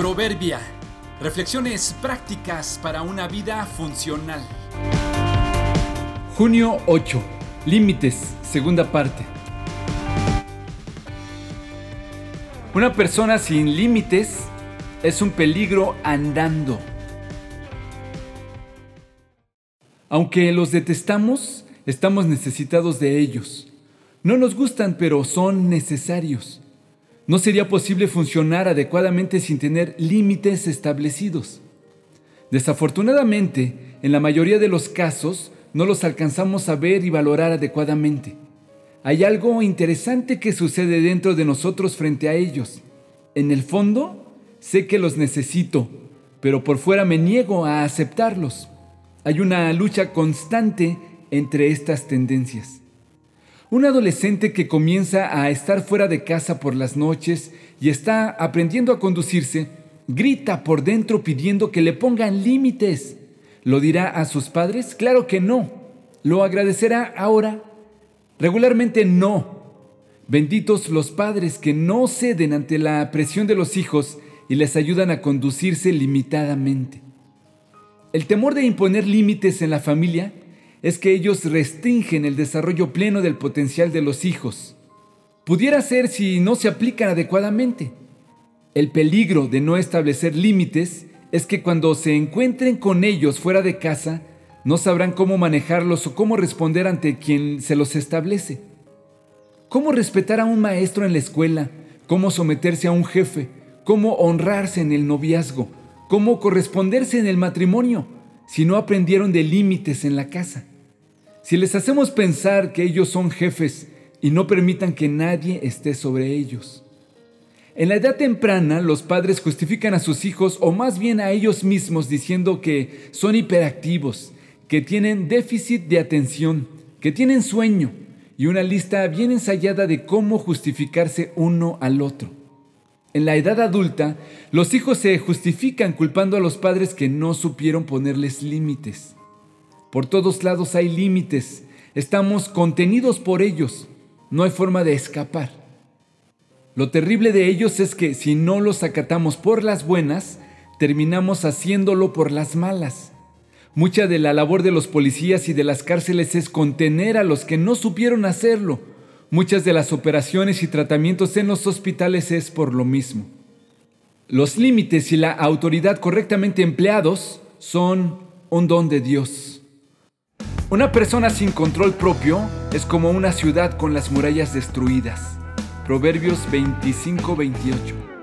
Proverbia. Reflexiones prácticas para una vida funcional. Junio 8. Límites. Segunda parte. Una persona sin límites es un peligro andando. Aunque los detestamos, estamos necesitados de ellos. No nos gustan, pero son necesarios. No sería posible funcionar adecuadamente sin tener límites establecidos. Desafortunadamente, en la mayoría de los casos, no los alcanzamos a ver y valorar adecuadamente. Hay algo interesante que sucede dentro de nosotros frente a ellos. En el fondo, sé que los necesito, pero por fuera me niego a aceptarlos. Hay una lucha constante entre estas tendencias. Un adolescente que comienza a estar fuera de casa por las noches y está aprendiendo a conducirse, grita por dentro pidiendo que le pongan límites. ¿Lo dirá a sus padres? Claro que no. ¿Lo agradecerá ahora? Regularmente no. Benditos los padres que no ceden ante la presión de los hijos y les ayudan a conducirse limitadamente. El temor de imponer límites en la familia es que ellos restringen el desarrollo pleno del potencial de los hijos. Pudiera ser si no se aplican adecuadamente. El peligro de no establecer límites es que cuando se encuentren con ellos fuera de casa, no sabrán cómo manejarlos o cómo responder ante quien se los establece. ¿Cómo respetar a un maestro en la escuela? ¿Cómo someterse a un jefe? ¿Cómo honrarse en el noviazgo? ¿Cómo corresponderse en el matrimonio? Si no aprendieron de límites en la casa. Si les hacemos pensar que ellos son jefes y no permitan que nadie esté sobre ellos. En la edad temprana, los padres justifican a sus hijos o más bien a ellos mismos diciendo que son hiperactivos, que tienen déficit de atención, que tienen sueño y una lista bien ensayada de cómo justificarse uno al otro. En la edad adulta, los hijos se justifican culpando a los padres que no supieron ponerles límites. Por todos lados hay límites. Estamos contenidos por ellos. No hay forma de escapar. Lo terrible de ellos es que si no los acatamos por las buenas, terminamos haciéndolo por las malas. Mucha de la labor de los policías y de las cárceles es contener a los que no supieron hacerlo. Muchas de las operaciones y tratamientos en los hospitales es por lo mismo. Los límites y la autoridad correctamente empleados son un don de Dios. Una persona sin control propio es como una ciudad con las murallas destruidas. Proverbios 25-28.